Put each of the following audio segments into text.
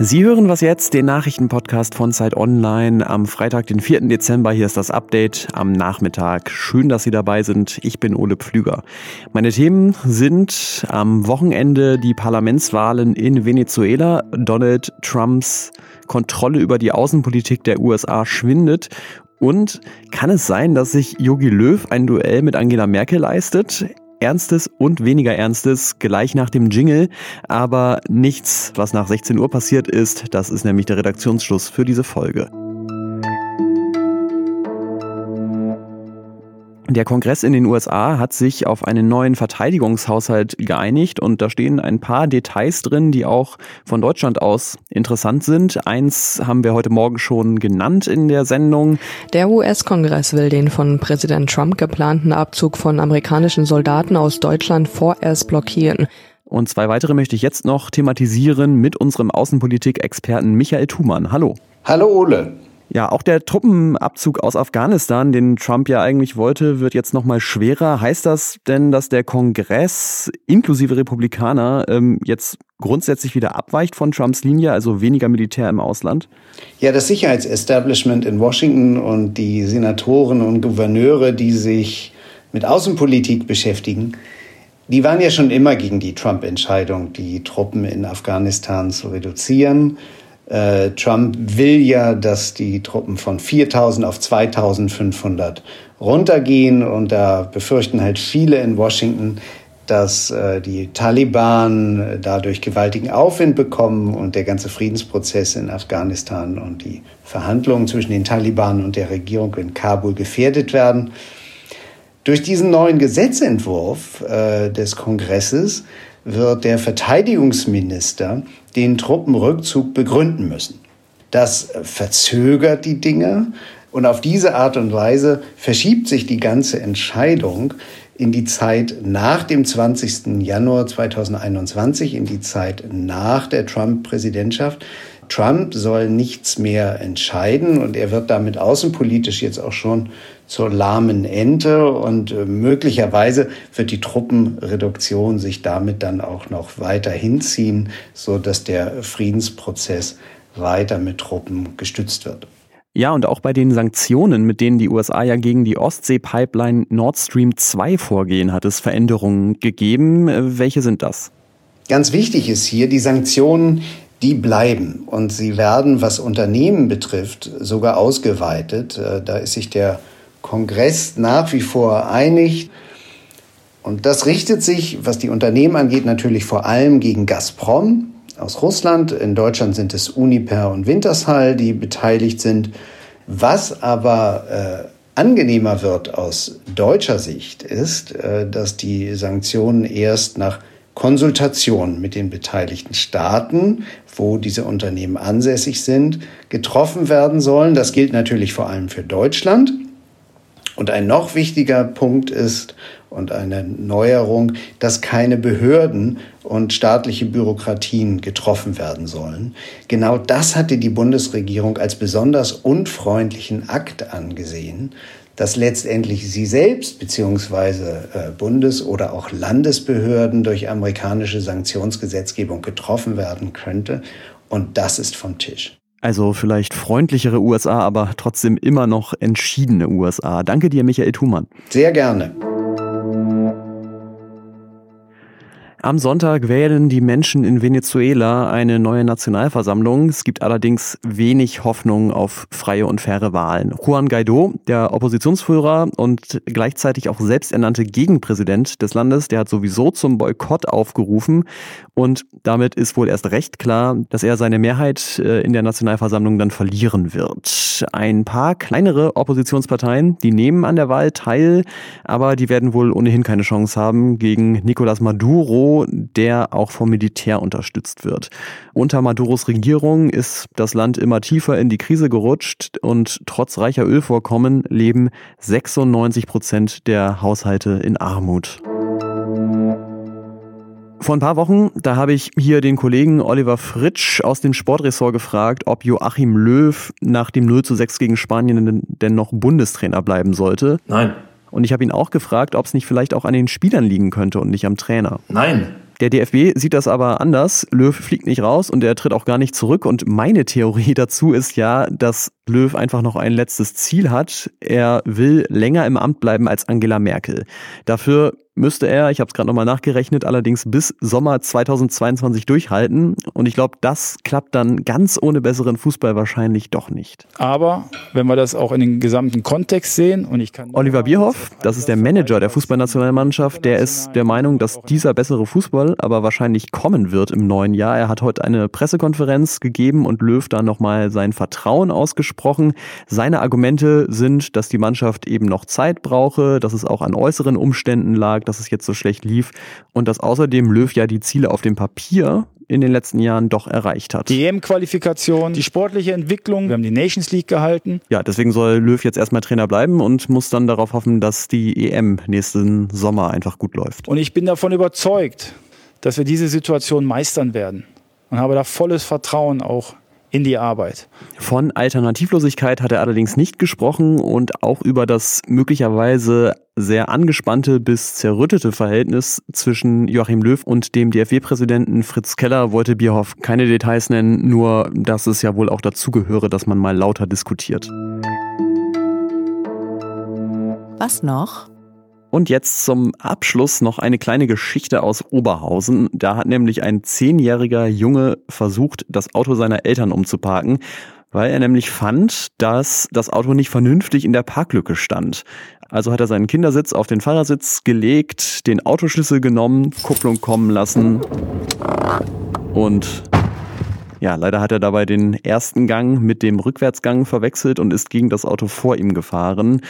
Sie hören was jetzt, den Nachrichtenpodcast von Zeit Online am Freitag, den 4. Dezember. Hier ist das Update am Nachmittag. Schön, dass Sie dabei sind. Ich bin Ole Pflüger. Meine Themen sind am Wochenende die Parlamentswahlen in Venezuela, Donald Trumps Kontrolle über die Außenpolitik der USA schwindet und kann es sein, dass sich Yogi Löw ein Duell mit Angela Merkel leistet? Ernstes und weniger Ernstes gleich nach dem Jingle, aber nichts, was nach 16 Uhr passiert ist. Das ist nämlich der Redaktionsschluss für diese Folge. Der Kongress in den USA hat sich auf einen neuen Verteidigungshaushalt geeinigt und da stehen ein paar Details drin, die auch von Deutschland aus interessant sind. Eins haben wir heute Morgen schon genannt in der Sendung. Der US-Kongress will den von Präsident Trump geplanten Abzug von amerikanischen Soldaten aus Deutschland vorerst blockieren. Und zwei weitere möchte ich jetzt noch thematisieren mit unserem Außenpolitik-Experten Michael Thumann. Hallo. Hallo Ole. Ja, auch der Truppenabzug aus Afghanistan, den Trump ja eigentlich wollte, wird jetzt noch mal schwerer. Heißt das denn, dass der Kongress inklusive Republikaner ähm, jetzt grundsätzlich wieder abweicht von Trumps Linie, also weniger Militär im Ausland? Ja, das Sicherheitsestablishment in Washington und die Senatoren und Gouverneure, die sich mit Außenpolitik beschäftigen, die waren ja schon immer gegen die Trump-Entscheidung, die Truppen in Afghanistan zu reduzieren. Äh, Trump will ja, dass die Truppen von 4000 auf 2500 runtergehen und da befürchten halt viele in Washington, dass äh, die Taliban dadurch gewaltigen Aufwind bekommen und der ganze Friedensprozess in Afghanistan und die Verhandlungen zwischen den Taliban und der Regierung in Kabul gefährdet werden. Durch diesen neuen Gesetzentwurf äh, des Kongresses wird der Verteidigungsminister den Truppenrückzug begründen müssen. Das verzögert die Dinge und auf diese Art und Weise verschiebt sich die ganze Entscheidung in die Zeit nach dem 20. Januar 2021, in die Zeit nach der Trump-Präsidentschaft. Trump soll nichts mehr entscheiden und er wird damit außenpolitisch jetzt auch schon zur lahmen Ente und äh, möglicherweise wird die Truppenreduktion sich damit dann auch noch weiter hinziehen, so dass der Friedensprozess weiter mit Truppen gestützt wird. Ja, und auch bei den Sanktionen, mit denen die USA ja gegen die Ostsee-Pipeline Nord Stream 2 vorgehen, hat es Veränderungen gegeben. Äh, welche sind das? Ganz wichtig ist hier, die Sanktionen die bleiben und sie werden, was Unternehmen betrifft, sogar ausgeweitet. Äh, da ist sich der Kongress nach wie vor einig. Und das richtet sich, was die Unternehmen angeht, natürlich vor allem gegen Gazprom aus Russland. In Deutschland sind es Uniper und Wintershall, die beteiligt sind. Was aber äh, angenehmer wird aus deutscher Sicht, ist, äh, dass die Sanktionen erst nach Konsultation mit den beteiligten Staaten, wo diese Unternehmen ansässig sind, getroffen werden sollen. Das gilt natürlich vor allem für Deutschland. Und ein noch wichtiger Punkt ist und eine Neuerung, dass keine Behörden und staatliche Bürokratien getroffen werden sollen. Genau das hatte die Bundesregierung als besonders unfreundlichen Akt angesehen, dass letztendlich sie selbst beziehungsweise äh, Bundes- oder auch Landesbehörden durch amerikanische Sanktionsgesetzgebung getroffen werden könnte. Und das ist vom Tisch. Also vielleicht freundlichere USA, aber trotzdem immer noch entschiedene USA. Danke dir, Michael Thumann. Sehr gerne. Am Sonntag wählen die Menschen in Venezuela eine neue Nationalversammlung. Es gibt allerdings wenig Hoffnung auf freie und faire Wahlen. Juan Guaido, der Oppositionsführer und gleichzeitig auch selbsternannte Gegenpräsident des Landes, der hat sowieso zum Boykott aufgerufen. Und damit ist wohl erst recht klar, dass er seine Mehrheit äh, in der Nationalversammlung dann verlieren wird. Ein paar kleinere Oppositionsparteien, die nehmen an der Wahl teil, aber die werden wohl ohnehin keine Chance haben gegen Nicolás Maduro der auch vom Militär unterstützt wird. Unter Maduros Regierung ist das Land immer tiefer in die Krise gerutscht und trotz reicher Ölvorkommen leben 96 Prozent der Haushalte in Armut. Vor ein paar Wochen, da habe ich hier den Kollegen Oliver Fritsch aus dem Sportressort gefragt, ob Joachim Löw nach dem 0 zu 6 gegen Spanien denn noch Bundestrainer bleiben sollte. Nein. Und ich habe ihn auch gefragt, ob es nicht vielleicht auch an den Spielern liegen könnte und nicht am Trainer. Nein, der DFB sieht das aber anders. Löw fliegt nicht raus und er tritt auch gar nicht zurück. Und meine Theorie dazu ist ja, dass Löw einfach noch ein letztes Ziel hat. Er will länger im Amt bleiben als Angela Merkel. Dafür müsste er, ich habe es gerade nochmal nachgerechnet, allerdings bis Sommer 2022 durchhalten. Und ich glaube, das klappt dann ganz ohne besseren Fußball wahrscheinlich doch nicht. Aber wenn wir das auch in den gesamten Kontext sehen und ich kann. Oliver Bierhoff, das ist der Manager der Fußballnationalmannschaft, der ist der Meinung, dass dieser bessere Fußball aber wahrscheinlich kommen wird im neuen Jahr. Er hat heute eine Pressekonferenz gegeben und Löw da nochmal sein Vertrauen ausgesprochen. Seine Argumente sind, dass die Mannschaft eben noch Zeit brauche, dass es auch an äußeren Umständen lag, dass es jetzt so schlecht lief und dass außerdem Löw ja die Ziele auf dem Papier in den letzten Jahren doch erreicht hat. Die EM-Qualifikation, die sportliche Entwicklung, wir haben die Nations League gehalten. Ja, deswegen soll Löw jetzt erstmal Trainer bleiben und muss dann darauf hoffen, dass die EM nächsten Sommer einfach gut läuft. Und ich bin davon überzeugt, dass wir diese Situation meistern werden und habe da volles Vertrauen auch in die Arbeit. Von Alternativlosigkeit hat er allerdings nicht gesprochen und auch über das möglicherweise sehr angespannte bis zerrüttete Verhältnis zwischen Joachim Löw und dem DFW-Präsidenten Fritz Keller wollte Bierhoff keine Details nennen, nur dass es ja wohl auch dazugehöre, dass man mal lauter diskutiert. Was noch? Und jetzt zum Abschluss noch eine kleine Geschichte aus Oberhausen. Da hat nämlich ein zehnjähriger Junge versucht, das Auto seiner Eltern umzuparken, weil er nämlich fand, dass das Auto nicht vernünftig in der Parklücke stand. Also hat er seinen Kindersitz auf den Fahrersitz gelegt, den Autoschlüssel genommen, Kupplung kommen lassen und ja, leider hat er dabei den ersten Gang mit dem Rückwärtsgang verwechselt und ist gegen das Auto vor ihm gefahren.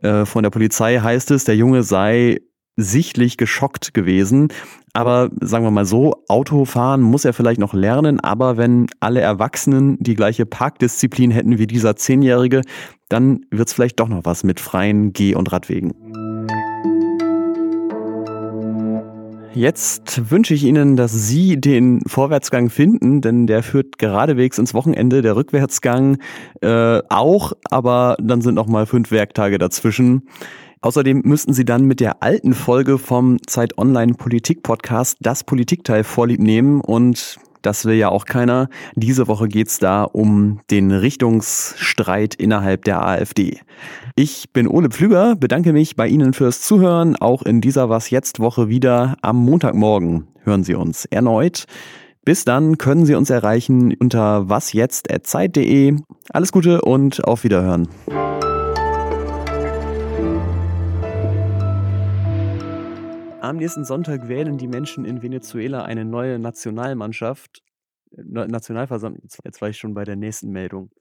Äh, von der Polizei heißt es, der Junge sei sichtlich geschockt gewesen. Aber sagen wir mal so, Autofahren muss er vielleicht noch lernen, aber wenn alle Erwachsenen die gleiche Parkdisziplin hätten wie dieser Zehnjährige, dann wird es vielleicht doch noch was mit freien Geh- und Radwegen. Jetzt wünsche ich Ihnen, dass Sie den Vorwärtsgang finden, denn der führt geradewegs ins Wochenende. Der Rückwärtsgang äh, auch, aber dann sind noch mal fünf Werktage dazwischen. Außerdem müssten Sie dann mit der alten Folge vom Zeit Online Politik Podcast das Politikteil vorlieb nehmen und das will ja auch keiner. Diese Woche geht's da um den Richtungsstreit innerhalb der AfD. Ich bin Ole Pflüger, bedanke mich bei Ihnen fürs Zuhören. Auch in dieser Was jetzt Woche wieder am Montagmorgen hören Sie uns erneut. Bis dann können Sie uns erreichen unter wasjetzt.zeit.de. Alles Gute und auf Wiederhören. Am nächsten Sonntag wählen die Menschen in Venezuela eine neue Nationalmannschaft. Nationalversammlung. Jetzt war ich schon bei der nächsten Meldung.